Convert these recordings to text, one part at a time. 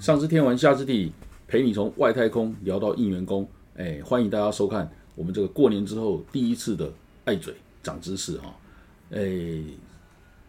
上知天文，下知地理，陪你从外太空聊到应援工。哎，欢迎大家收看我们这个过年之后第一次的爱嘴长知识哈。哎，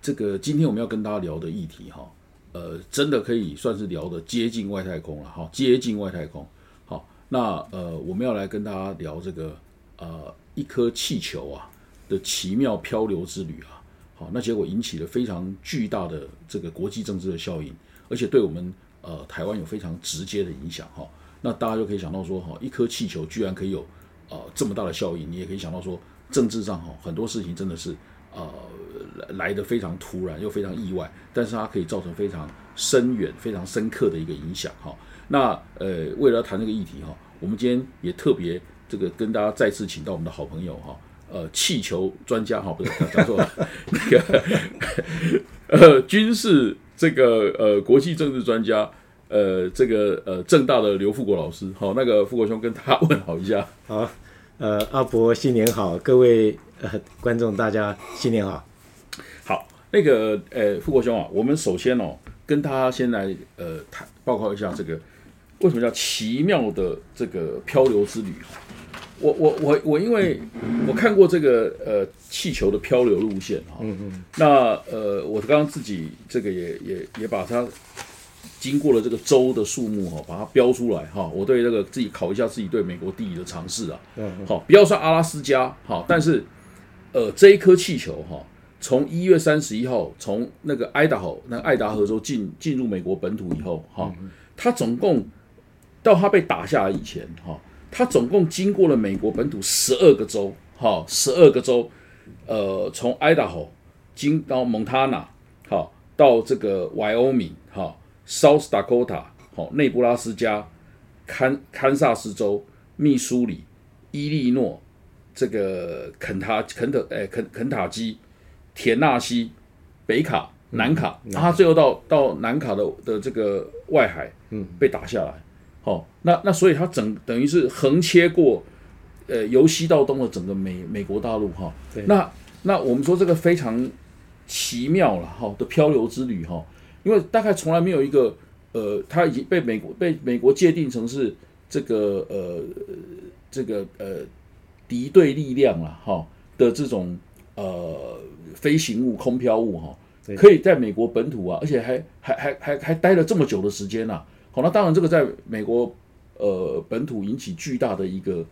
这个今天我们要跟大家聊的议题哈，呃，真的可以算是聊的接近外太空了哈，接近外太空。好，那呃，我们要来跟大家聊这个呃一颗气球啊的奇妙漂流之旅啊。好，那结果引起了非常巨大的这个国际政治的效应，而且对我们呃台湾有非常直接的影响哈。那大家就可以想到说哈，一颗气球居然可以有呃这么大的效应，你也可以想到说政治上哈很多事情真的是呃来的非常突然又非常意外，但是它可以造成非常深远、非常深刻的一个影响哈。那呃为了谈这个议题哈，我们今天也特别这个跟大家再次请到我们的好朋友哈。呃，气球专家哈，不是讲错了，那个呃，军事这个呃，国际政治专家，呃，这个呃，正大的刘富国老师，好，那个富国兄跟他问好一下。好，呃，阿伯新年好，各位呃观众大家新年好。好，那个呃，富国兄啊，我们首先哦，跟他先来呃谈报告一下这个为什么叫奇妙的这个漂流之旅哈。我我我我，因为我看过这个呃气球的漂流路线哈，嗯嗯，那呃我刚刚自己这个也也也把它经过了这个州的数目哈，把它标出来哈，我对这个自己考一下自己对美国地理的尝试啊，嗯，好，不要算阿拉斯加哈，但是呃这一颗气球哈，从一月三十一号从那个爱达荷那爱达荷州进进入美国本土以后哈，它总共到它被打下来以前哈。它总共经过了美国本土十二个州，哈，十二个州，呃，从爱达荷经到蒙塔纳，好，到这个 Wyoming，哈，South Dakota，好，内布拉斯加，堪堪萨斯州，密苏里，伊利诺，这个肯塔肯特，哎，肯肯塔基，田纳西，北卡，南卡，然后最后到到南卡的的这个外海，嗯，被打下来。好，那那所以它整等于是横切过，呃，由西到东的整个美美国大陆哈。那那我们说这个非常奇妙了哈的漂流之旅哈，因为大概从来没有一个呃，它已经被美国被美国界定成是这个呃这个呃敌对力量了哈的这种呃飞行物空飘物哈，可以在美国本土啊，而且还还还还还待了这么久的时间呐。好，那当然，这个在美国呃本土引起巨大的一个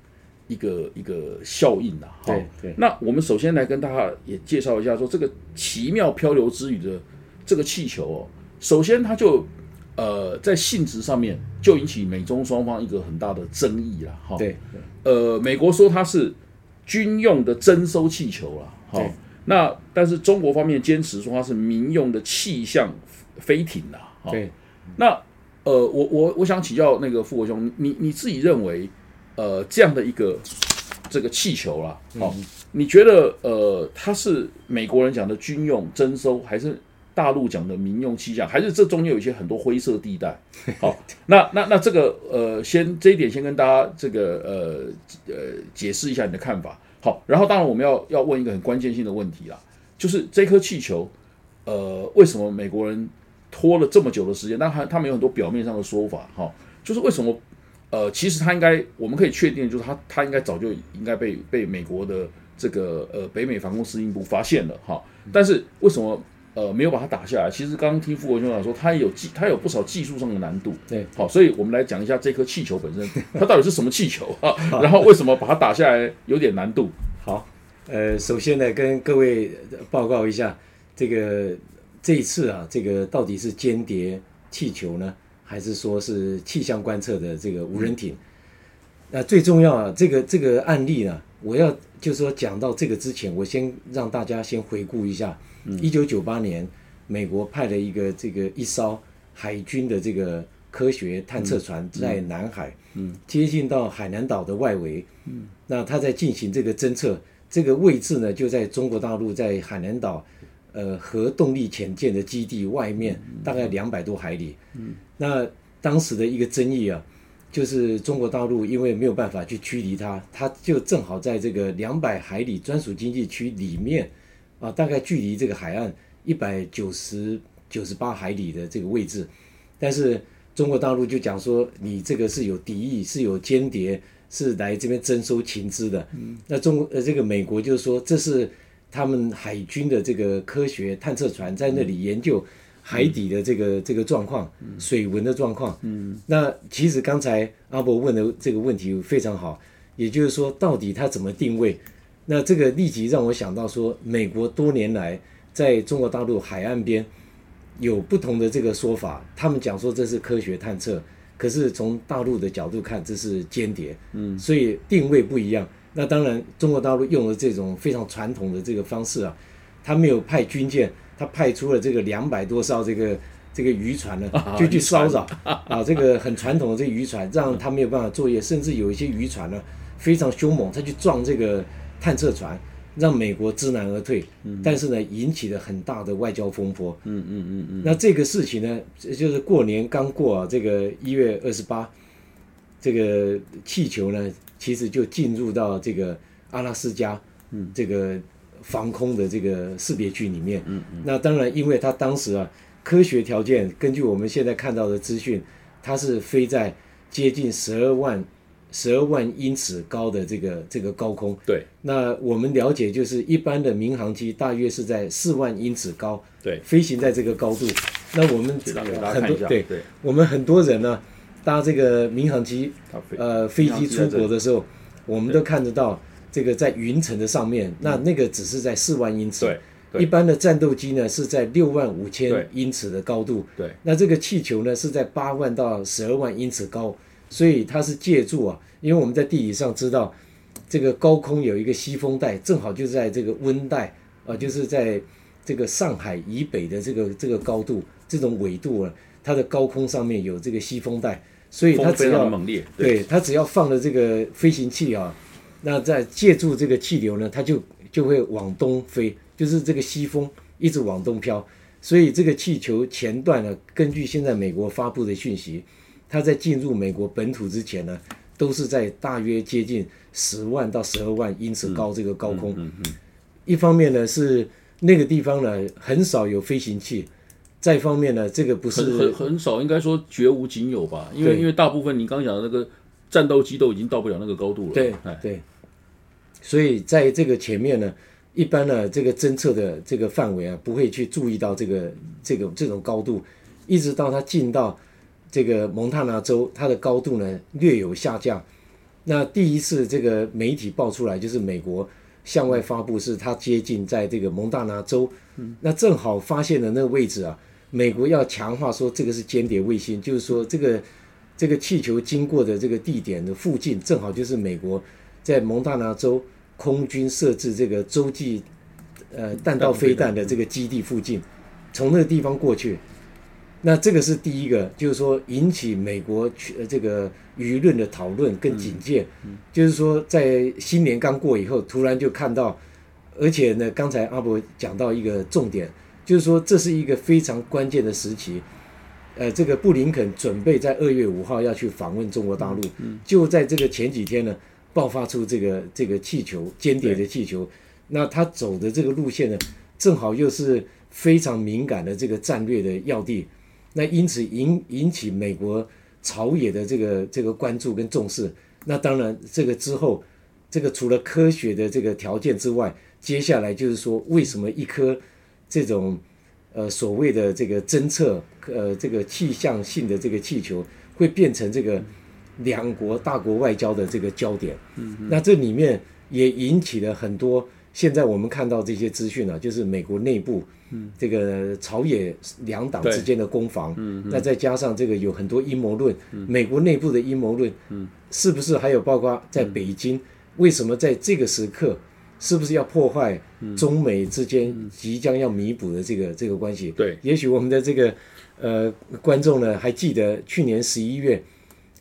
一个一个效应呐。对对。那我们首先来跟大家也介绍一下，说这个奇妙漂流之旅的这个气球哦，首先它就呃在性质上面就引起美中双方一个很大的争议了。哈。对。呃，美国说它是军用的征收气球了。好，那但是中国方面坚持说它是民用的气象飞艇呐。对。那呃，我我我想请教那个富国兄，你你自己认为，呃，这样的一个这个气球啦，好，你觉得呃，它是美国人讲的军用征收，还是大陆讲的民用气象，还是这中间有一些很多灰色地带？好，那那那这个呃，先这一点先跟大家这个呃呃解释一下你的看法。好，然后当然我们要要问一个很关键性的问题啦，就是这颗气球，呃，为什么美国人？拖了这么久的时间，但他他们有很多表面上的说法，哈，就是为什么，呃，其实他应该，我们可以确定，就是他他应该早就应该被被美国的这个呃北美防空司令部发现了，哈，但是为什么呃没有把它打下来？其实刚刚听傅国兄讲说，他有技，他有不少技术上的难度，对，好，所以我们来讲一下这颗气球本身，它到底是什么气球啊？然后为什么把它打下来有点难度？好，呃，首先呢，跟各位报告一下这个。这一次啊，这个到底是间谍气球呢，还是说是气象观测的这个无人艇？那最重要啊，这个这个案例呢，我要就是说讲到这个之前，我先让大家先回顾一下，一九九八年，美国派了一个这个一艘海军的这个科学探测船在南海，嗯，接近到海南岛的外围，嗯，那它在进行这个侦测，这个位置呢就在中国大陆在海南岛。呃，核动力潜舰的基地外面大概两百多海里。嗯，那当时的一个争议啊，就是中国大陆因为没有办法去驱离它，它就正好在这个两百海里专属经济区里面啊，大概距离这个海岸一百九十九十八海里的这个位置。但是中国大陆就讲说你这个是有敌意，是有间谍，是来这边征收情资的。那中国呃这个美国就是说这是他们海军的这个科学探测船在那里研究海底的这个这个状况、水文的状况。嗯，那其实刚才阿伯问的这个问题非常好，也就是说到底它怎么定位？那这个立即让我想到说，美国多年来在中国大陆海岸边。有不同的这个说法，他们讲说这是科学探测，可是从大陆的角度看，这是间谍，嗯，所以定位不一样。那当然，中国大陆用了这种非常传统的这个方式啊，他没有派军舰，他派出了这个两百多艘这个这个渔船呢，就去骚扰啊，这个很传统的这渔船，让他没有办法作业，甚至有一些渔船呢非常凶猛，他去撞这个探测船。让美国知难而退，但是呢，引起了很大的外交风波。嗯嗯嗯嗯。那这个事情呢，就是过年刚过啊，这个一月二十八，这个气球呢，其实就进入到这个阿拉斯加，嗯，这个防空的这个识别区里面。嗯嗯。那当然，因为它当时啊，科学条件根据我们现在看到的资讯，它是飞在接近十二万。十二万英尺高的这个这个高空，对，那我们了解就是一般的民航机大约是在四万英尺高，对，飞行在这个高度。那我们很多对，我们很多人呢搭这个民航机，呃，飞机出国的时候，我们都看得到这个在云层的上面，那那个只是在四万英尺，对，一般的战斗机呢是在六万五千英尺的高度，对，那这个气球呢是在八万到十二万英尺高。所以它是借助啊，因为我们在地理上知道，这个高空有一个西风带，正好就在这个温带啊，就是在这个上海以北的这个这个高度，这种纬度啊，它的高空上面有这个西风带，所以它只要猛烈，对它只要放了这个飞行器啊，那在借助这个气流呢，它就就会往东飞，就是这个西风一直往东飘，所以这个气球前段呢，根据现在美国发布的讯息。它在进入美国本土之前呢，都是在大约接近十万到十二万英尺高这个高空。嗯嗯。一方面呢是那个地方呢很少有飞行器，再一方面呢这个不是很很少，应该说绝无仅有吧。因为因为大部分你刚讲的那个战斗机都已经到不了那个高度了。对对。所以在这个前面呢，一般呢这个侦测的这个范围啊不会去注意到这个这个这种高度，一直到它进到。这个蒙大拿州，它的高度呢略有下降。那第一次这个媒体爆出来，就是美国向外发布，是它接近在这个蒙大拿州。那正好发现的那个位置啊，美国要强化说这个是间谍卫星，就是说这个这个气球经过的这个地点的附近，正好就是美国在蒙大拿州空军设置这个洲际呃弹道飞弹的这个基地附近，从那个地方过去。那这个是第一个，就是说引起美国呃这个舆论的讨论跟警戒，就是说在新年刚过以后，突然就看到，而且呢，刚才阿伯讲到一个重点，就是说这是一个非常关键的时期，呃，这个布林肯准备在二月五号要去访问中国大陆，就在这个前几天呢，爆发出这个这个气球间谍的气球，那他走的这个路线呢，正好又是非常敏感的这个战略的要地。那因此引引起美国朝野的这个这个关注跟重视。那当然，这个之后，这个除了科学的这个条件之外，接下来就是说，为什么一颗这种呃所谓的这个侦测呃这个气象性的这个气球会变成这个两国大国外交的这个焦点？嗯，那这里面也引起了很多。现在我们看到这些资讯呢，就是美国内部，这个朝野两党之间的攻防，那再加上这个有很多阴谋论，美国内部的阴谋论，是不是还有包括在北京，为什么在这个时刻，是不是要破坏中美之间即将要弥补的这个这个关系？对，也许我们的这个呃观众呢还记得去年十一月，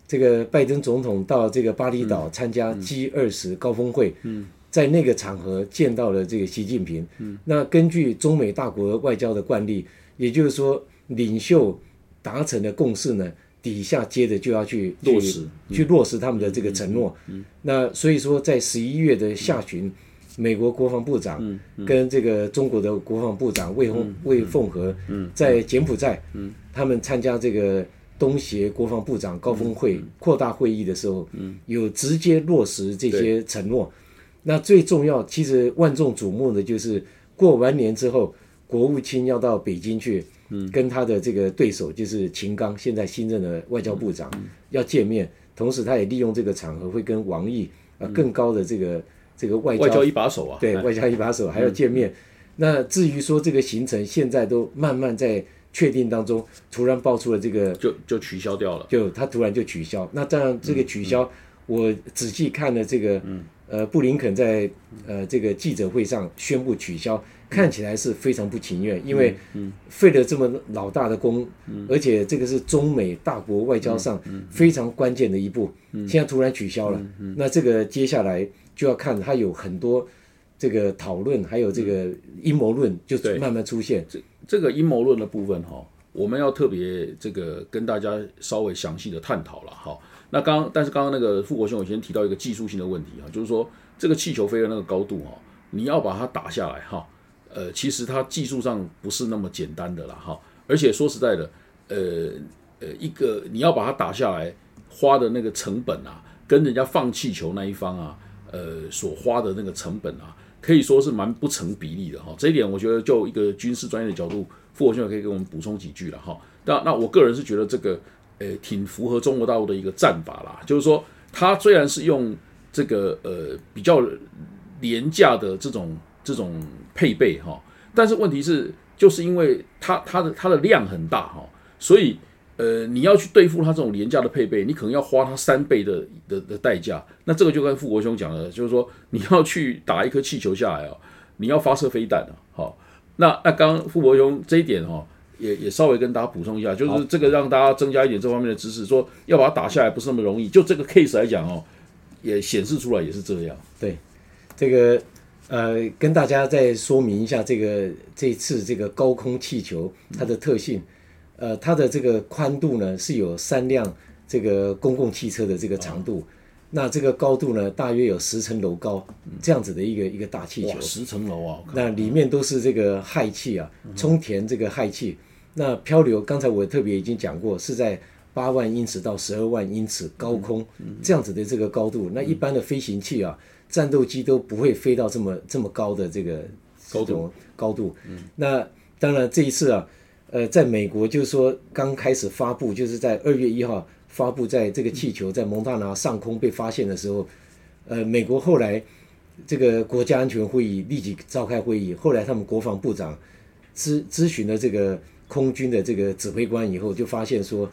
这个拜登总统到这个巴厘岛参加 G 二十高峰会。嗯。在那个场合见到了这个习近平。嗯，那根据中美大国外交的惯例，也就是说，领袖达成的共识呢，底下接着就要去落实，去落实他们的这个承诺。嗯，那所以说，在十一月的下旬，美国国防部长跟这个中国的国防部长魏凤魏凤和在柬埔寨，他们参加这个东协国防部长高峰会扩大会议的时候，有直接落实这些承诺。那最重要，其实万众瞩目的就是过完年之后，国务卿要到北京去，跟他的这个对手就是秦刚，现在新任的外交部长要见面。同时，他也利用这个场合会跟王毅啊更高的这个这个外交外交一把手啊，对外交一把手还要见面。那至于说这个行程，现在都慢慢在确定当中，突然爆出了这个，就就取消掉了，就他突然就取消。那当然这个取消，我仔细看了这个，呃，布林肯在呃这个记者会上宣布取消。看起来是非常不情愿，因为费了这么老大的功，而且这个是中美大国外交上非常关键的一步，现在突然取消了，那这个接下来就要看他有很多这个讨论，还有这个阴谋论就慢慢出现。这这个阴谋论的部分哈，我们要特别这个跟大家稍微详细的探讨了哈。那刚但是刚刚那个富国兄，我先提到一个技术性的问题啊，就是说这个气球飞的那个高度哈，你要把它打下来哈。呃，其实它技术上不是那么简单的了，哈，而且说实在的，呃呃，一个你要把它打下来，花的那个成本啊，跟人家放气球那一方啊，呃，所花的那个成本啊，可以说是蛮不成比例的哈。这一点我觉得就一个军事专业的角度，傅国兄可以给我们补充几句了哈。那那我个人是觉得这个，呃，挺符合中国大陆的一个战法啦，就是说，它虽然是用这个呃比较廉价的这种。这种配备哈，但是问题是，就是因为它它的它的量很大哈，所以呃，你要去对付它这种廉价的配备，你可能要花它三倍的的的代价。那这个就跟富国兄讲的，就是说你要去打一颗气球下来哦，你要发射飞弹啊。好，那那刚刚富国兄这一点哈，也也稍微跟大家补充一下，就是这个让大家增加一点这方面的知识，说要把它打下来不是那么容易。就这个 case 来讲哦，也显示出来也是这样。对，这个。呃，跟大家再说明一下这个这次这个高空气球它的特性。呃，它的这个宽度呢是有三辆这个公共汽车的这个长度，那这个高度呢大约有十层楼高，这样子的一个一个大气球。十层楼啊！那里面都是这个氦气啊，充填这个氦气。那漂流，刚才我特别已经讲过，是在八万英尺到十二万英尺高空这样子的这个高度。那一般的飞行器啊。战斗机都不会飞到这么这么高的这个高度高度。那当然这一次啊，呃，在美国就是说刚开始发布，就是在二月一号发布，在这个气球在蒙大拿上空被发现的时候，呃，美国后来这个国家安全会议立即召开会议，后来他们国防部长咨咨询了这个空军的这个指挥官以后，就发现说，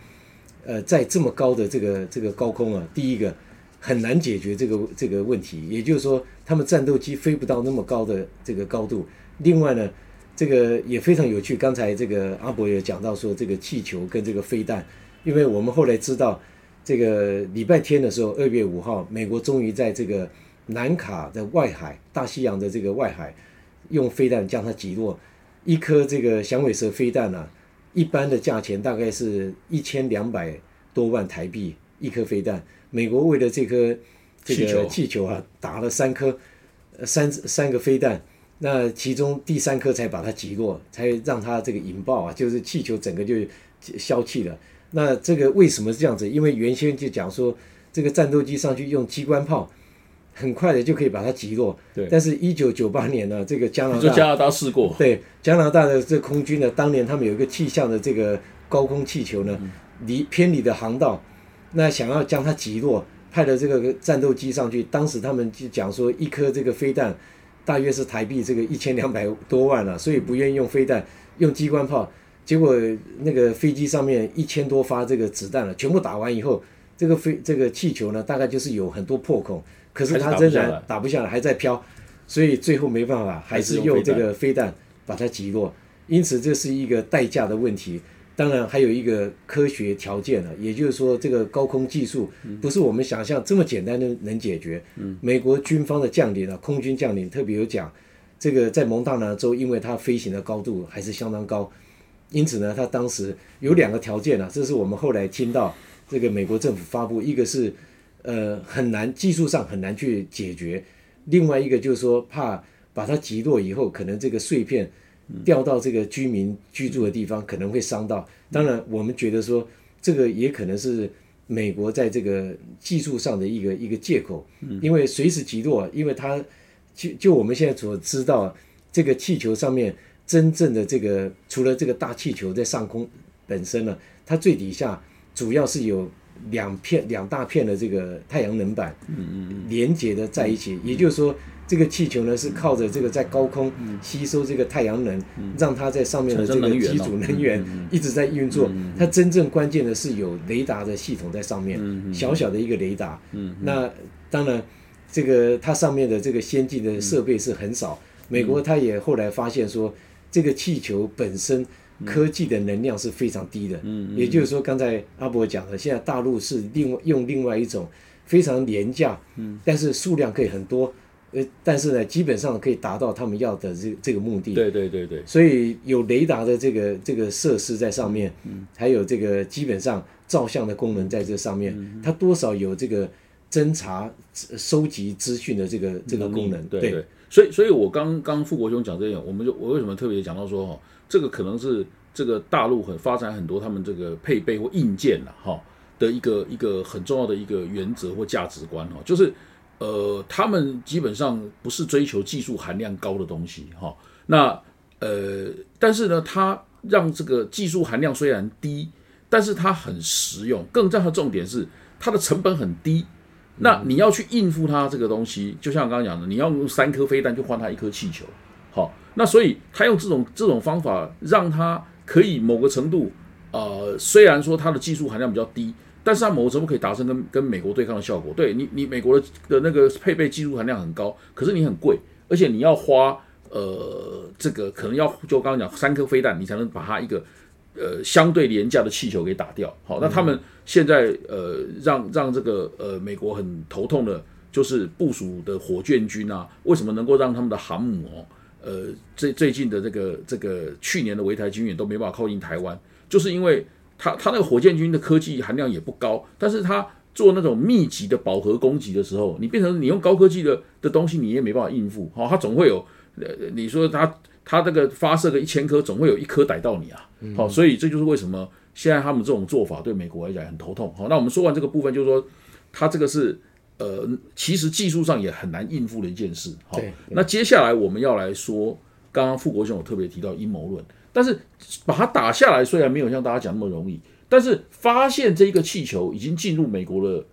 呃，在这么高的这个这个高空啊，第一个。很难解决这个这个问题，也就是说，他们战斗机飞不到那么高的这个高度。另外呢，这个也非常有趣。刚才这个阿伯也讲到说，这个气球跟这个飞弹，因为我们后来知道，这个礼拜天的时候，二月五号，美国终于在这个南卡的外海、大西洋的这个外海，用飞弹将它击落。一颗这个响尾蛇飞弹呢，一般的价钱大概是一千两百多万台币一颗飞弹。美国为了这颗这个气球啊，打了三颗三三个飞弹，那其中第三颗才把它击落，才让它这个引爆啊，就是气球整个就消气了。那这个为什么是这样子？因为原先就讲说，这个战斗机上去用机关炮，很快的就可以把它击落。对。但是，一九九八年呢，这个加拿大加拿大试过。对，加拿大的这空军呢，当年他们有一个气象的这个高空气球呢，离偏离的航道。那想要将它击落，派了这个战斗机上去。当时他们就讲说，一颗这个飞弹大约是台币这个一千两百多万了，所以不愿意用飞弹，用机关炮。结果那个飞机上面一千多发这个子弹了，全部打完以后，这个飞这个气球呢，大概就是有很多破孔，可是它仍然打不下来，还在飘。所以最后没办法，还是用这个飞弹把它击落。因此这是一个代价的问题。当然还有一个科学条件了，也就是说，这个高空技术不是我们想象这么简单的能解决。美国军方的将领啊，空军将领特别有讲，这个在蒙大拿州，因为它飞行的高度还是相当高，因此呢，他当时有两个条件啊，这是我们后来听到这个美国政府发布，一个是呃很难技术上很难去解决，另外一个就是说怕把它击落以后，可能这个碎片。掉到这个居民居住的地方可能会伤到。当然，我们觉得说这个也可能是美国在这个技术上的一个一个借口，因为随时击落，因为它就就我们现在所知道，这个气球上面真正的这个除了这个大气球在上空本身呢，它最底下主要是有两片两大片的这个太阳能板，嗯嗯嗯，连接的在一起，也就是说。这个气球呢是靠着这个在高空吸收这个太阳能，让它在上面的这个机组能源一直在运作。它真正关键的是有雷达的系统在上面，小小的一个雷达。那当然，这个它上面的这个先进的设备是很少。美国它也后来发现说，这个气球本身科技的能量是非常低的。也就是说，刚才阿伯讲的，现在大陆是另外用另外一种非常廉价，但是数量可以很多。呃，但是呢，基本上可以达到他们要的这这个目的。对对对对。所以有雷达的这个这个设施在上面，嗯，还有这个基本上照相的功能在这上面，它多少有这个侦查、收集资讯的这个这个功能。对对。所以，所以我刚刚傅国兄讲这点，我们就我为什么特别讲到说哈，这个可能是这个大陆很发展很多他们这个配备或硬件呐哈的一个一个很重要的一个原则或价值观哦，就是。呃，他们基本上不是追求技术含量高的东西，哈。那呃，但是呢，它让这个技术含量虽然低，但是它很实用。更重要的重点是，它的成本很低。那你要去应付它这个东西，就像我刚刚讲的，你要用三颗飞弹去换它一颗气球，好。那所以他用这种这种方法，让它可以某个程度，呃，虽然说它的技术含量比较低。但是它某个程度可以达成跟跟美国对抗的效果。对你，你美国的的那个配备技术含量很高，可是你很贵，而且你要花呃这个可能要就刚刚讲三颗飞弹，你才能把它一个呃相对廉价的气球给打掉。好，那他们现在呃让让这个呃美国很头痛的，就是部署的火箭军啊，为什么能够让他们的航母哦呃最最近的这个这个去年的围台军演都没办法靠近台湾，就是因为。他他那个火箭军的科技含量也不高，但是他做那种密集的饱和攻击的时候，你变成你用高科技的的东西，你也没办法应付。好，他总会有，呃，你说他他这个发射个一千颗，总会有一颗逮到你啊。好，所以这就是为什么现在他们这种做法对美国来讲很头痛。好，那我们说完这个部分，就是说他这个是呃，其实技术上也很难应付的一件事。好，那接下来我们要来说，刚刚傅国雄有特别提到阴谋论。但是把它打下来，虽然没有像大家讲那么容易，但是发现这一个气球已经进入美国的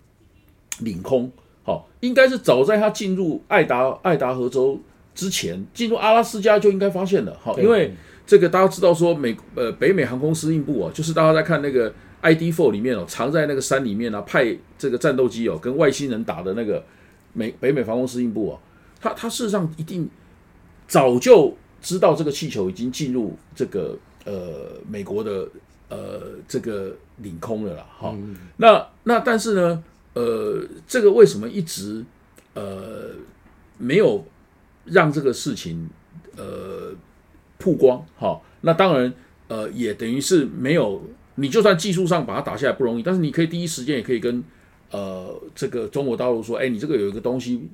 领空，好，应该是早在它进入爱达爱达荷州之前，进入阿拉斯加就应该发现了，好，因为这个大家知道说美呃北美航空司令部啊，就是大家在看那个 ID Four 里面哦，藏在那个山里面啊，派这个战斗机哦跟外星人打的那个美北美航空司令部啊，它它事实上一定早就。知道这个气球已经进入这个呃美国的呃这个领空了啦，哈，那那但是呢，呃，这个为什么一直呃没有让这个事情呃曝光？哈，那当然呃也等于是没有，你就算技术上把它打下来不容易，但是你可以第一时间也可以跟呃这个中国大陆说，哎，你这个有一个东西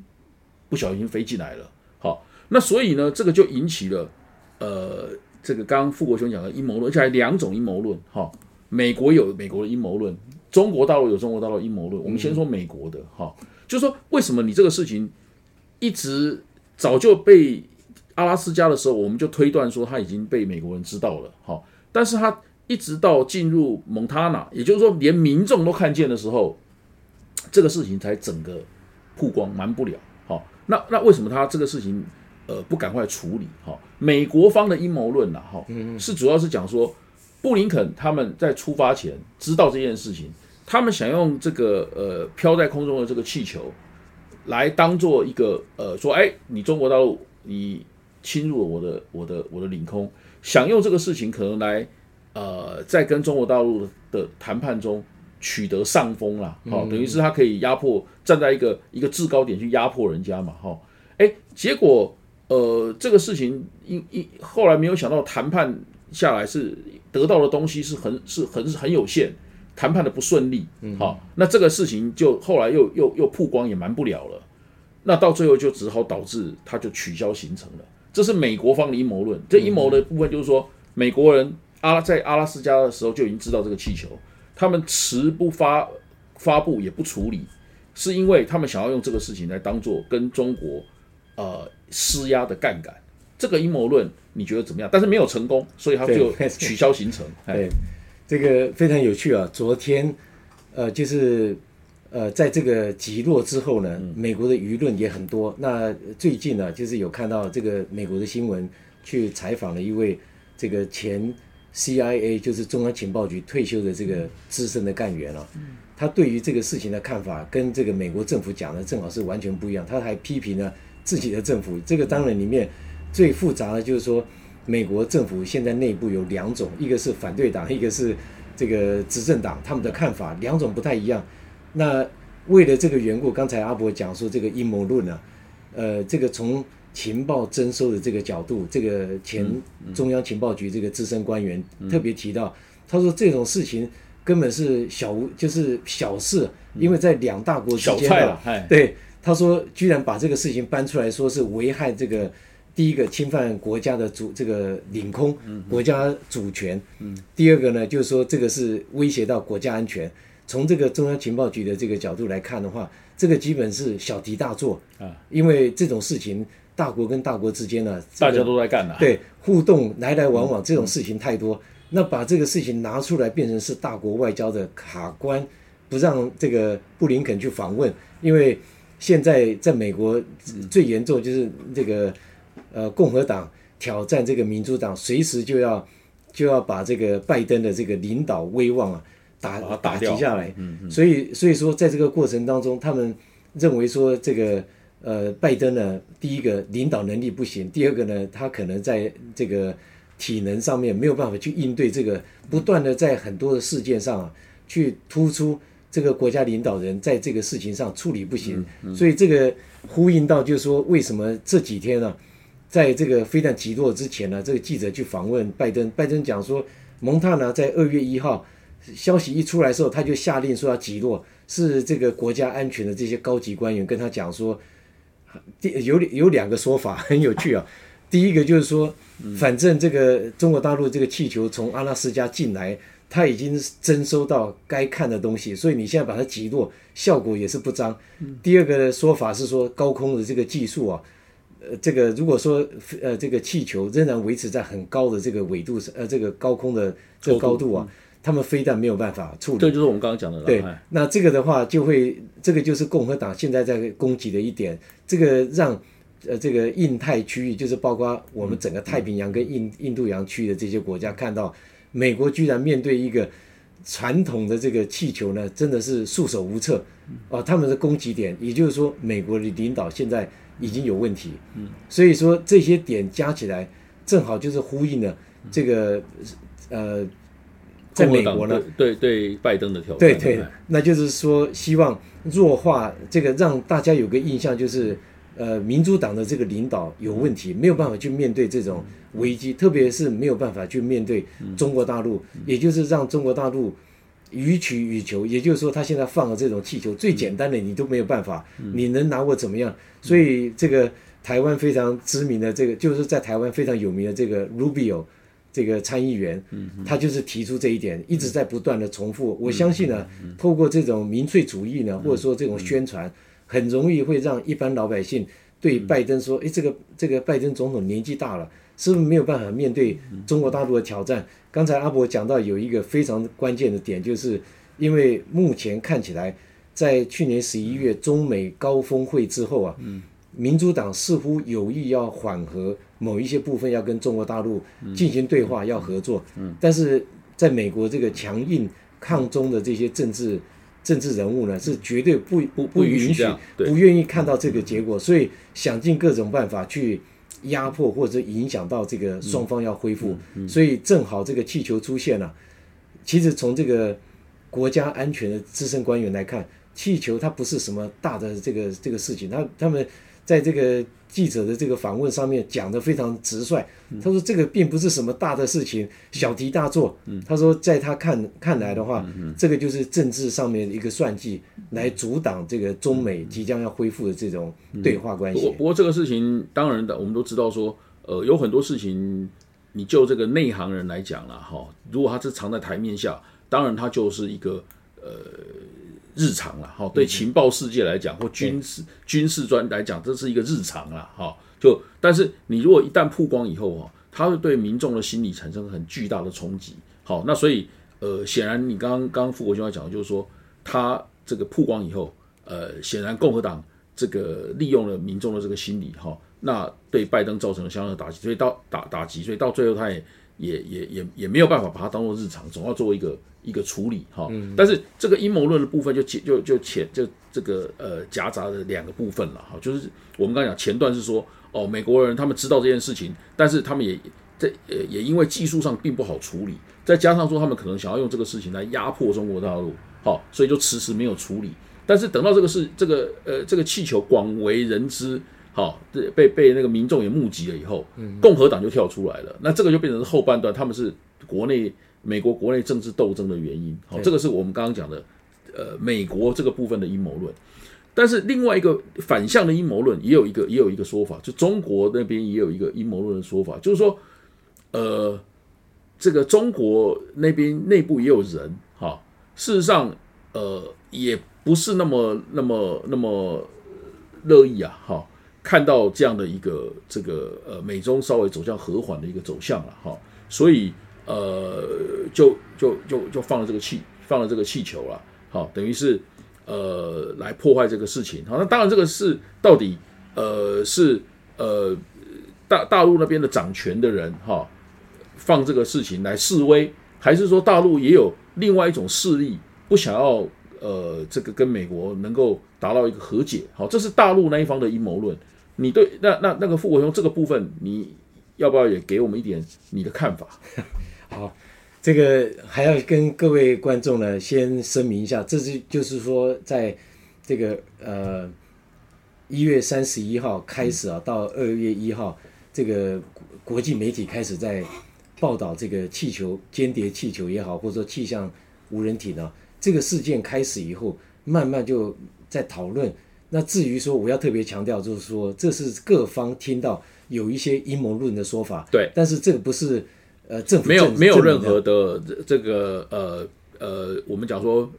不小心飞进来了，好。那所以呢，这个就引起了，呃，这个刚刚傅国雄讲的阴谋论，而且还两种阴谋论，哈，美国有美国的阴谋论，中国大陆有中国大陆阴谋论。我们先说美国的，哈，就是说为什么你这个事情一直早就被阿拉斯加的时候，我们就推断说他已经被美国人知道了，哈，但是他一直到进入蒙塔纳，也就是说连民众都看见的时候，这个事情才整个曝光，瞒不了，好，那那为什么他这个事情？呃，不赶快处理哈。美国方的阴谋论呐，哈，是主要是讲说，布林肯他们在出发前知道这件事情，他们想用这个呃飘在空中的这个气球，来当做一个呃说，哎，你中国大陆你侵入了我的我的我的领空，想用这个事情可能来呃在跟中国大陆的谈判中取得上风啦，好，等于是他可以压迫站在一个一个制高点去压迫人家嘛，哈，哎，结果。呃，这个事情因因后来没有想到谈判下来是得到的东西是很是很很有限，谈判的不顺利，好，那这个事情就后来又又又曝光也瞒不了了，那到最后就只好导致他就取消行程了。这是美国方的阴谋论，这阴谋的部分就是说美国人阿在阿拉斯加的时候就已经知道这个气球，他们迟不发发布也不处理，是因为他们想要用这个事情来当做跟中国呃施压的杠杆。这个阴谋论你觉得怎么样？但是没有成功，所以他就对 取消行程。哎对，这个非常有趣啊！昨天，呃，就是呃，在这个击落之后呢，美国的舆论也很多。那最近呢，就是有看到这个美国的新闻，去采访了一位这个前 CIA，就是中央情报局退休的这个资深的干员啊。他对于这个事情的看法，跟这个美国政府讲的正好是完全不一样。他还批评了自己的政府。这个当然里面最复杂的就是说，美国政府现在内部有两种，一个是反对党，一个是这个执政党，他们的看法两种不太一样。那为了这个缘故，刚才阿伯讲说这个阴谋论呢，呃，这个从情报征收的这个角度，这个前中央情报局这个资深官员特别提到，他说这种事情根本是小，就是小事，因为在两大国之间啊菜了哎对，他说居然把这个事情搬出来说是危害这个第一个侵犯国家的主这个领空，国家主权，第二个呢就是说这个是威胁到国家安全。从这个中央情报局的这个角度来看的话，这个基本是小题大做啊，因为这种事情大国跟大国之间呢，这大家都在干的。对互动来来往往这种事情太多，那把这个事情拿出来变成是大国外交的卡关，不让这个布林肯去访问，因为现在在美国最严重就是这个呃共和党挑战这个民主党，随时就要就要把这个拜登的这个领导威望啊打打掉。击下来，所以所以说在这个过程当中，他们认为说这个呃拜登呢，第一个领导能力不行，第二个呢，他可能在这个体能上面没有办法去应对这个不断的在很多的事件上啊去突出这个国家领导人在这个事情上处理不行，所以这个呼应到就是说为什么这几天呢、在这个飞弹击落之前呢，这个记者去访问拜登，拜登讲说蒙塔呢在二月一号。消息一出来的时候，他就下令说要击落，是这个国家安全的这些高级官员跟他讲说，第有有两个说法很有趣啊。第一个就是说，反正这个中国大陆这个气球从阿拉斯加进来，它已经征收到该看的东西，所以你现在把它击落，效果也是不彰。第二个说法是说，高空的这个技术啊，呃，这个如果说呃这个气球仍然维持在很高的这个纬度，呃这个高空的这个高度啊，他们非但没有办法处理。这就是我们刚刚讲的了。对哎，那这个的话就会，这个就是共和党现在在攻击的一点，这个让呃这个印太区域，就是包括我们整个太平洋跟印印度洋区的这些国家，看到美国居然面对一个传统的这个气球呢，真的是束手无策啊！他们的攻击点，也就是说，美国的领导现在已经有问题，嗯，所以说这些点加起来，正好就是呼应了这个呃，在美国呢。对对对拜登的挑战。对对哎，那就是说，希望弱化这个，让大家有个印象，就是呃，民主党的这个领导有问题，没有办法去面对这种危机，特别是没有办法去面对中国大陆，也就是让中国大陆予取予求。也就是说，他现在放了这种气球，最简单的你都没有办法，你能拿我怎么样？所以这个台湾非常知名的这个，就是在台湾非常有名的这个 Rubio。这个参议员，他就是提出这一点，一直在不断的重复。我相信呢，透过这种民粹主义呢，或者说这种宣传，很容易会让一般老百姓对拜登说：“诶，这个这个拜登总统年纪大了，是不是没有办法面对中国大陆的挑战？”刚才阿伯讲到有一个非常关键的点，就是因为目前看起来，在去年十一月中美高峰会之后啊，民主党似乎有意要缓和某一些部分，要跟中国大陆进行对话，要合作。但是在美国这个强硬抗中的这些政治政治人物呢，是绝对不不不允许不愿意看到这个结果，所以想尽各种办法去压迫或者影响到这个双方要恢复。所以正好这个气球出现了。其实从这个国家安全的资深官员来看，气球它不是什么大的这个这个事情，他他们在这个记者的这个访问上面讲得非常直率。他说这个并不是什么大的事情，小题大做。他说在他看看来的话，这个就是政治上面的一个算计，来阻挡这个中美即将要恢复的这种对话关系。不过不过这个事情，当然的，我们都知道说，呃，有很多事情，你就这个内行人来讲了哈，如果他是藏在台面下，当然他就是一个呃日常了哈。对情报世界来讲，或军事军事专来讲，这是一个日常了哈。就但是你如果一旦曝光以后哈，它会对民众的心理产生很巨大的冲击。好，那所以呃，显然你刚刚刚富国兄要讲的就是说，他这个曝光以后，呃，显然共和党这个利用了民众的这个心理哈，那对拜登造成了相当的打击，所以到打打击，所以到最后他也也也也也没有办法把它当做日常，总要做一个一个处理哈。但是这个阴谋论的部分就就就前就这个呃夹杂的两个部分了哈，就是我们刚讲前段是说哦，美国人他们知道这件事情，但是他们也。这呃也因为技术上并不好处理，再加上说他们可能想要用这个事情来压迫中国大陆，好，所以就迟迟没有处理。但是等到这个事，这个呃这个气球广为人知，好，被被那个民众也目击了以后，共和党就跳出来了。那这个就变成是后半段，他们是国内美国国内政治斗争的原因。好，这个是我们刚刚讲的，呃，美国这个部分的阴谋论。但是另外一个反向的阴谋论也有一个也有一个说法，就中国那边也有一个阴谋论的说法，就是说。呃，这个中国那边内部也有人哈，事实上，呃，也不是那么那么那么乐意啊，哈，看到这样的一个这个呃美中稍微走向和缓的一个走向了哈，所以呃，就就就就放了这个气，放了这个气球了，好，等于是呃来破坏这个事情，好，那当然这个是到底呃是呃大大陆那边的掌权的人哈。放这个事情来示威，还是说大陆也有另外一种势力不想要呃这个跟美国能够达到一个和解？好，这是大陆那一方的阴谋论。你对那那那个傅国雄这个部分，你要不要也给我们一点你的看法？好，这个还要跟各位观众呢先声明一下，这是就是说在这个呃一月三十一号开始啊，到二月一号，这个国际媒体开始在。报道这个气球间谍气球也好，或者说气象无人艇呢，这个事件开始以后，慢慢就在讨论。那至于说我要特别强调，就是说这是各方听到有一些阴谋论的说法，对，但是这个不是呃政府没有没有任何的这个呃呃，我们讲说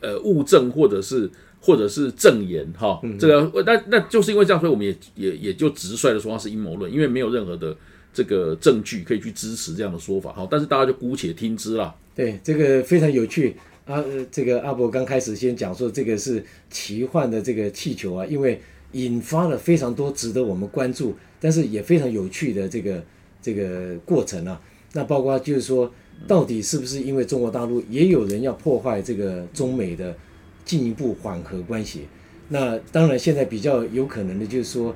呃物证或者是或者是证言哈，这个那那就是因为这样，所以我们也也也就直率的说它是阴谋论，因为没有任何的。这个证据可以去支持这样的说法，哈，但是大家就姑且听之啦。对，这个非常有趣啊。这个阿伯刚开始先讲说，这个是奇幻的这个气球啊，因为引发了非常多值得我们关注，但是也非常有趣的这个这个过程啊。那包括就是说，到底是不是因为中国大陆也有人要破坏这个中美的进一步缓和关系？那当然，现在比较有可能的就是说，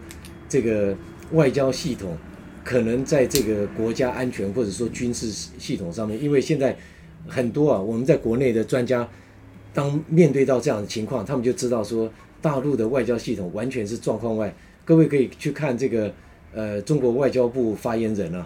这个外交系统。可能在这个国家安全或者说军事系统上面，因为现在很多啊，我们在国内的专家，当面对到这样的情况，他们就知道说，大陆的外交系统完全是状况外。各位可以去看这个，呃，中国外交部发言人啊，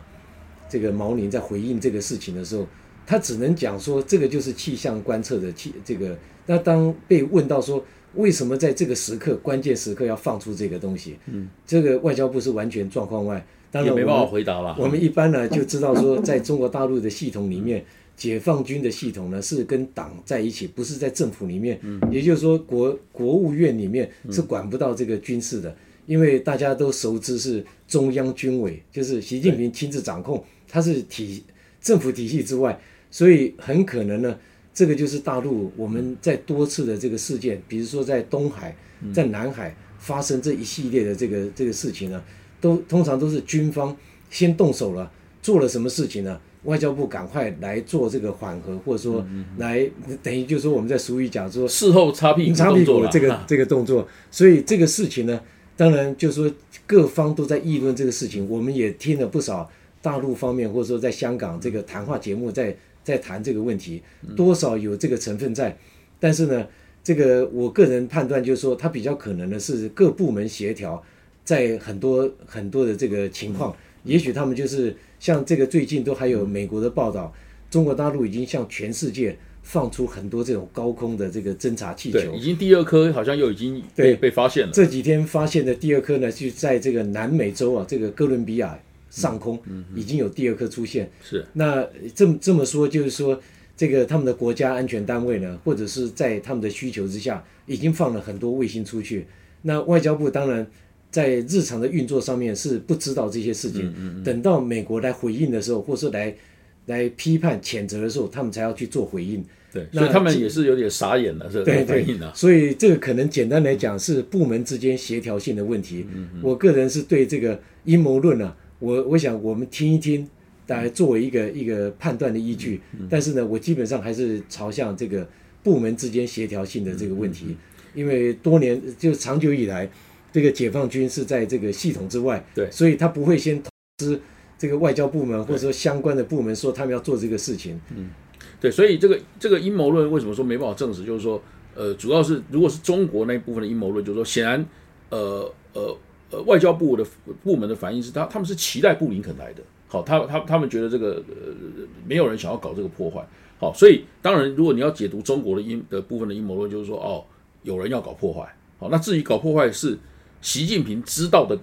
这个毛宁在回应这个事情的时候，他只能讲说，这个就是气象观测的气这个。那当被问到说，为什么在这个时刻关键时刻要放出这个东西？嗯，这个外交部是完全状况外。当然没办法回答了。我们一般呢就知道说，在中国大陆的系统里面，解放军的系统呢是跟党在一起，不是在政府里面。嗯，也就是说，国国务院里面是管不到这个军事的，因为大家都熟知是中央军委，就是习近平亲自掌控，它是体政府体系之外，所以很可能呢，这个就是大陆我们在多次的这个事件，比如说在东海、在南海发生这一系列的这个这个事情呢。都通常都是军方先动手了，做了什么事情呢？外交部赶快来做这个缓和，或者说来等于就是说我们在俗语讲说事后擦屁擦屁股这个这个动作。所以这个事情呢，当然就是说各方都在议论这个事情，我们也听了不少大陆方面或者说在香港这个谈话节目在在谈这个问题，多少有这个成分在。但是呢，这个我个人判断就是说，它比较可能的是各部门协调。在很多很多的这个情况，也许他们就是像这个最近都还有美国的报道，中国大陆已经向全世界放出很多这种高空的这个侦察气球，已经第二颗好像又已经被被发现了。这几天发现的第二颗呢，就在这个南美洲啊，这个哥伦比亚上空已经有第二颗出现。是那这么这么说，就是说这个他们的国家安全单位呢，或者是在他们的需求之下，已经放了很多卫星出去。那外交部当然在日常的运作上面是不知道这些事情，等到美国来回应的时候，或是来来批判谴责的时候，他们才要去做回应。对，那所以他们也是有点傻眼了，这对个反应啊。所以这个可能简单来讲是部门之间协调性的问题。我个人是对这个阴谋论啊，我我想我们听一听，大家作为一个一个判断的依据。但是呢，我基本上还是朝向这个部门之间协调性的这个问题，因为多年就长久以来，这个解放军是在这个系统之外，对所以他不会先通知这个外交部门或者说相关的部门说他们要做这个事情。嗯对，所以这个这个阴谋论为什么说没办法证实？就是说，呃，主要是如果是中国那一部分的阴谋论，就是说，显然，呃呃呃，外交部的部门的反应是他他们是期待布林肯来的。好，他他他们觉得这个呃没有人想要搞这个破坏。好，所以当然，如果你要解读中国的阴的部分的阴谋论，就是说，哦，有人要搞破坏。好，那至于搞破坏是习近平知道的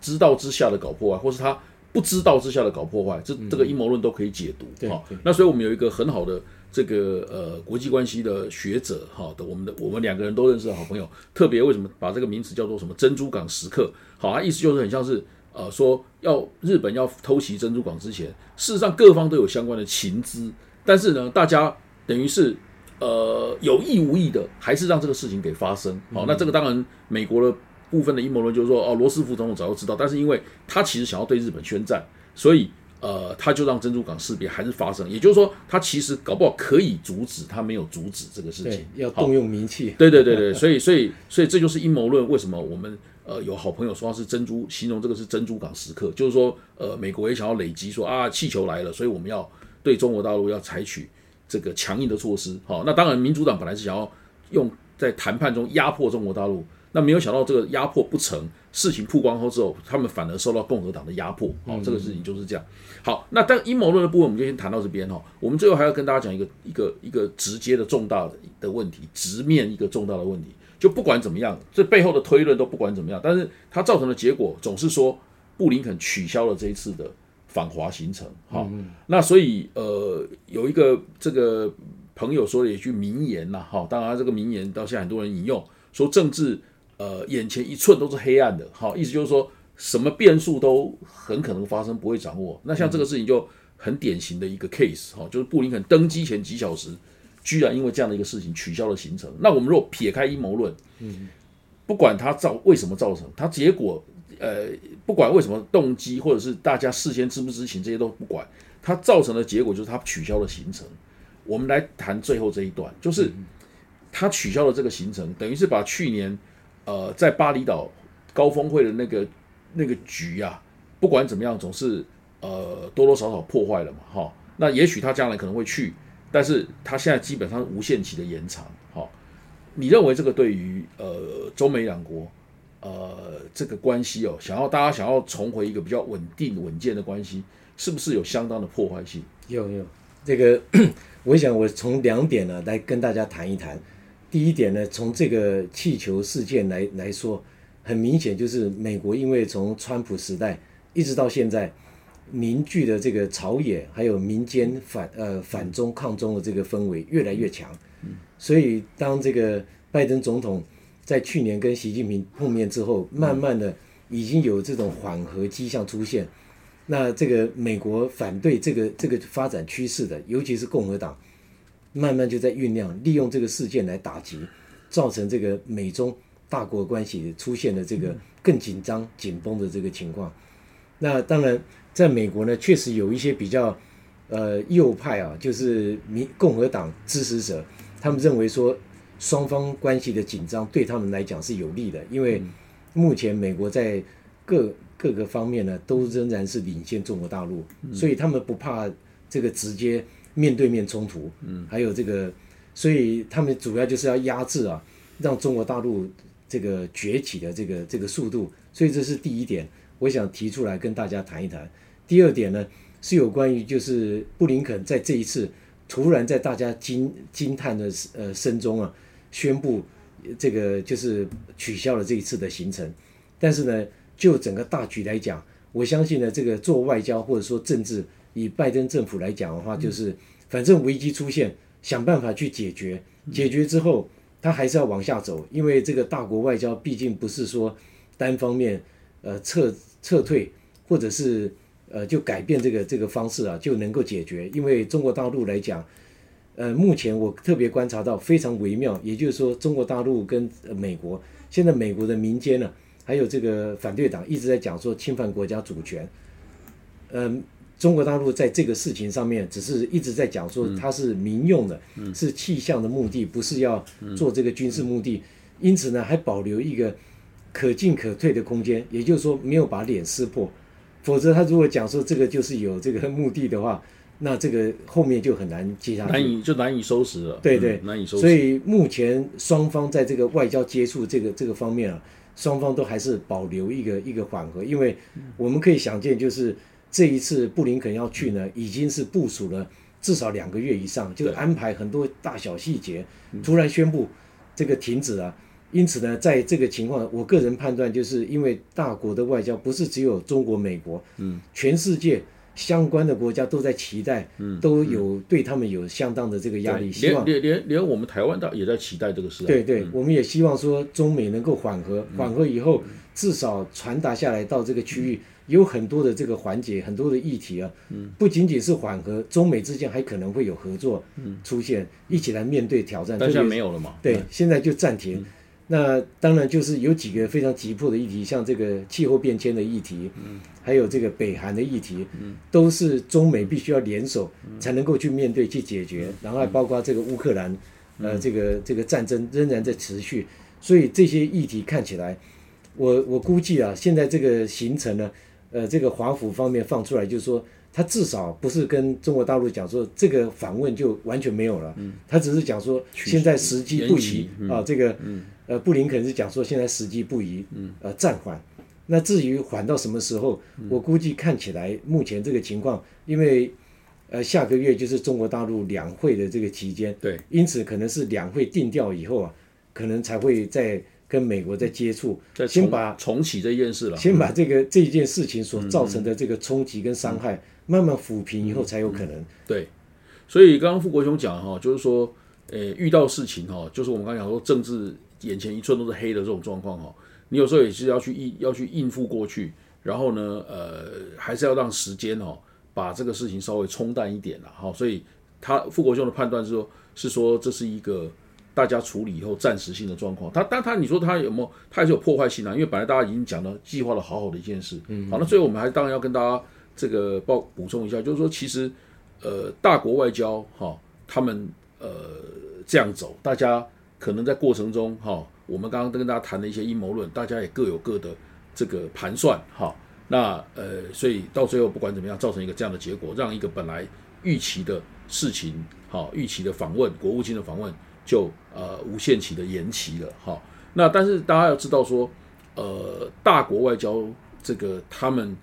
知道之下的搞破坏，或是他不知道之下的搞破坏，这这个阴谋论都可以解读。好那所以我们有一个很好的这个呃国际关系的学者，哈的，我们的我们两个人都认识的好朋友，特别为什么把这个名词叫做什么珍珠港时刻？好，他意思就是很像是呃说要日本要偷袭珍珠港之前，事实上各方都有相关的情资，但是呢，大家等于是。呃，有意无意的，还是让这个事情给发生。好、那这个当然，美国的部分的阴谋论就是说，哦，罗斯福总统早就知道，但是因为他其实想要对日本宣战，所以呃，他就让珍珠港事变还是发生。也就是说，他其实搞不好可以阻止，他没有阻止这个事情，。好要动用名气。对对对对，所以所以所以这就是阴谋论。为什么我们呃有好朋友说它是珍珠，形容这个是珍珠港时刻，就是说呃美国也想要累积说啊气球来了，所以我们要对中国大陆要采取这个强硬的措施。好，那当然民主党本来是想要用在谈判中压迫中国大陆，那没有想到这个压迫不成，事情曝光后之后，他们反而受到共和党的压迫。好，这个事情就是这样。好，那但阴谋论的部分我们就先谈到这边哈。我们最后还要跟大家讲一个一个一个直接的重大的的问题，直面一个重大的问题。就不管怎么样，这背后的推论都不管怎么样，但是它造成的结果总是说布林肯取消了这一次的访华行程。好，那所以呃有一个这个朋友说了一句名言呐，哈，当然这个名言到现在很多人引用，说政治呃眼前一寸都是黑暗的，好，意思就是说什么变数都很可能发生，不会掌握。那像这个事情就很典型的一个 case 哈，就是布林肯登机前几小时，居然因为这样的一个事情取消了行程。那我们如果撇开阴谋论，嗯，不管它造为什么造成，它结果呃，不管为什么动机，或者是大家事先知不知情，这些都不管，它造成的结果就是它取消了行程。我们来谈最后这一段，就是他取消了这个行程，等于是把去年呃在巴厘岛高峰会的那个那个局啊，不管怎么样，总是呃多多少少破坏了嘛，哈。那也许他将来可能会去，但是他现在基本上无限期的延长，哈。你认为这个对于呃中美两国呃这个关系哦，想要大家想要重回一个比较稳定稳健的关系，是不是有相当的破坏性？有有，这个 我想我从两点呢来跟大家谈一谈。第一点呢，从这个气球事件来来说，很明显就是美国因为从川普时代一直到现在，凝聚的这个朝野还有民间反呃反中抗中的这个氛围越来越强，所以当这个拜登总统在去年跟习近平碰面之后，慢慢的已经有这种缓和迹象出现。那这个美国反对这个这个发展趋势的，尤其是共和党，慢慢就在酝酿，利用这个事件来打击，造成这个美中大国关系出现了这个更紧张、紧绷的这个情况。那当然，在美国呢，确实有一些比较呃右派啊，就是民共和党支持者，他们认为说双方关系的紧张对他们来讲是有利的，因为目前美国在各各个方面呢都仍然是领先中国大陆，所以他们不怕这个直接面对面冲突，嗯，还有这个，所以他们主要就是要压制啊，让中国大陆这个崛起的这个这个速度，所以这是第一点，我想提出来跟大家谈一谈。第二点呢，是有关于就是布林肯在这一次突然在大家惊惊叹的呃声中啊，宣布这个就是取消了这一次的行程，但是呢，就整个大局来讲，我相信呢，这个做外交或者说政治，以拜登政府来讲的话，就是反正危机出现，想办法去解决，解决之后他还是要往下走，因为这个大国外交毕竟不是说单方面呃撤撤退或者是呃就改变这个这个方式啊就能够解决，因为中国大陆来讲。呃，目前我特别观察到非常微妙，也就是说，中国大陆跟美国，现在美国的民间呢，还有这个反对党一直在讲说侵犯国家主权。嗯，中国大陆在这个事情上面，只是一直在讲说它是民用的，是气象的目的，不是要做这个军事目的，因此呢，还保留一个可进可退的空间，也就是说没有把脸撕破，否则他如果讲说这个就是有这个目的的话。那这个后面就很难接下去，难以就难以收拾了。对对，难以收拾。所以目前双方在这个外交接触这个这个方面啊，双方都还是保留一个一个缓和，因为我们可以想见，就是这一次布林肯要去呢，已经是部署了至少两个月以上，就安排很多大小细节，突然宣布这个停止了。因此呢，在这个情况，我个人判断，就是因为大国的外交不是只有中国、美国，嗯，全世界。相关的国家都在期待，嗯都有对他们有相当的这个压力，希望连连连我们台湾的也在期待这个事。对对，我们也希望说中美能够缓和，缓和以后至少传达下来到这个区域有很多的这个环节，很多的议题啊，不仅仅是缓和，中美之间还可能会有合作出现，一起来面对挑战。但现在没有了嘛？对，现在就暂停。那当然就是有几个非常急迫的议题，像这个气候变迁的议题，嗯，还有这个北韩的议题，嗯，都是中美必须要联手才能够去面对去解决。然后还包括这个乌克兰，呃，这个这个战争仍然在持续，所以这些议题看起来，我我估计啊，现在这个行程呢，呃，这个华府方面放出来就是说，他至少不是跟中国大陆讲说这个访问就完全没有了，嗯，他只是讲说现在时机不宜啊，这个，嗯。呃，布林肯是讲说现在时机不宜，嗯，呃，暂缓。那至于缓到什么时候，我估计看起来目前这个情况，因为呃下个月就是中国大陆两会的这个期间，对，因此可能是两会定调以后啊，可能才会再跟美国在接触，先把重启这件事了，先把这个这件事情所造成的这个冲击跟伤害慢慢抚平以后才有可能。对，所以刚刚傅国雄讲哈，就是说，呃，遇到事情哈，就是我们刚刚讲说政治。眼前一寸都是黑的这种状况哈，你有时候也是要去应要去应付过去，然后呢，呃，还是要让时间哦把这个事情稍微冲淡一点了哈。所以他傅国兄的判断是说，是说这是一个大家处理以后暂时性的状况。他但他你说他有没有？他还是有破坏性啊？因为本来大家已经讲了计划的好好的一件事，嗯，好，那最后我们还当然要跟大家这个报补充一下，就是说其实呃大国外交哈，他们呃这样走，大家。可能在过程中，哈，我们刚刚跟大家谈的一些阴谋论，大家也各有各的这个盘算，哈，那呃，所以到最后不管怎么样，造成一个这样的结果，让一个本来预期的事情，哈，预期的访问，国务卿的访问就呃无限期的延期了，哈。那但是大家要知道说，呃，大国外交这个他们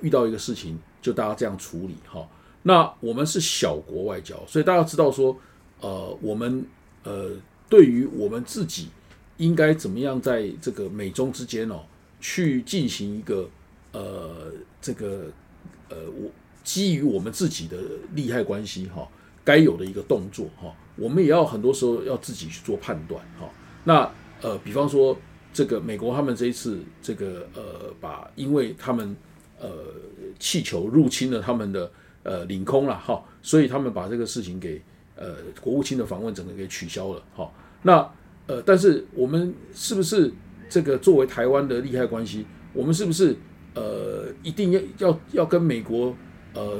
遇到一个事情，就大家这样处理，哈。那我们是小国外交，所以大家知道说，呃，我们呃。对于我们自己，应该怎么样在这个美中之间哦，去进行一个呃这个呃我基于我们自己的利害关系哈，该有的一个动作哈，我们也要很多时候要自己去做判断哈。那呃，比方说这个美国他们这一次这个呃把，因为他们呃气球入侵了他们的呃领空了哈，所以他们把这个事情给呃国务卿的访问整个给取消了哈。那呃，但是我们是不是这个作为台湾的利害关系，我们是不是呃一定要要要跟美国呃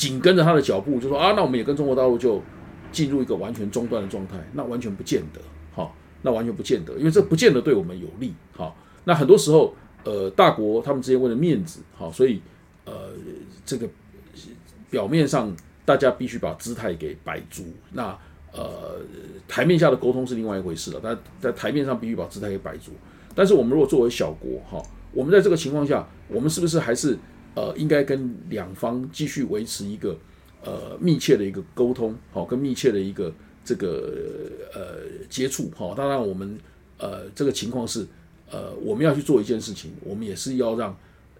紧跟着他的脚步，就说啊，那我们也跟中国大陆就进入一个完全中断的状态？那完全不见得，哈，那完全不见得，因为这不见得对我们有利，哈。那很多时候，呃，大国他们之间为了面子，好，所以呃，这个表面上大家必须把姿态给摆足，那。呃，台面下的沟通是另外一回事了，但在台面上必须把姿态给摆足。但是我们如果作为小国哈，我们在这个情况下，我们是不是还是呃应该跟两方继续维持一个呃密切的一个沟通，好，跟密切的一个这个呃接触好？当然，我们呃这个情况是呃我们要去做一件事情，我们也是要让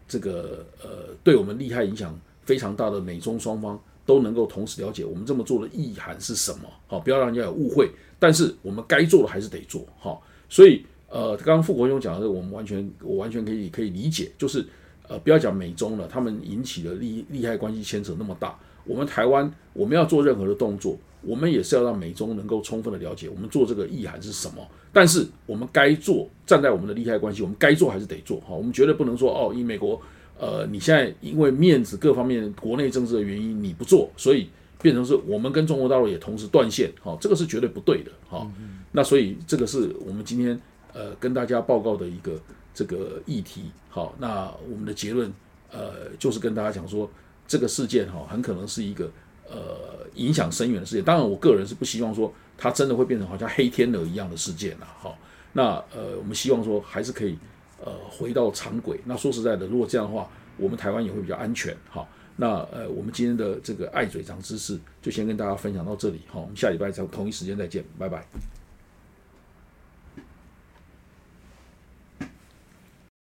这个呃对我们利害影响非常大的美中双方。都能够同时了解我们这么做的意涵是什么，好，不要让人家有误会。但是我们该做的还是得做，好。所以，呃，刚刚傅国兄讲的，我们完全我完全可以可以理解，就是呃，不要讲美中了，他们引起的利利害关系牵扯那么大，我们台湾我们要做任何的动作，我们也是要让美中能够充分的了解我们做这个意涵是什么。但是我们该做，站在我们的利害关系，我们该做还是得做，哈，我们绝对不能说哦，以美国。呃，你现在因为面子各方面、国内政治的原因，你不做，所以变成是我们跟中国大陆也同时断线，好，这个是绝对不对的，好。那所以这个是我们今天呃跟大家报告的一个这个议题，好，那我们的结论呃就是跟大家讲说，这个事件哈很可能是一个呃影响深远的事件。当然，我个人是不希望说它真的会变成好像黑天鹅一样的事件了，好。那呃，我们希望说还是可以。呃，回到常轨。那说实在的，如果这样的话，我们台湾也会比较安全。好，那呃，我们今天的这个爱嘴长知识就先跟大家分享到这里。好，我们下礼拜在同一时间再见，拜拜。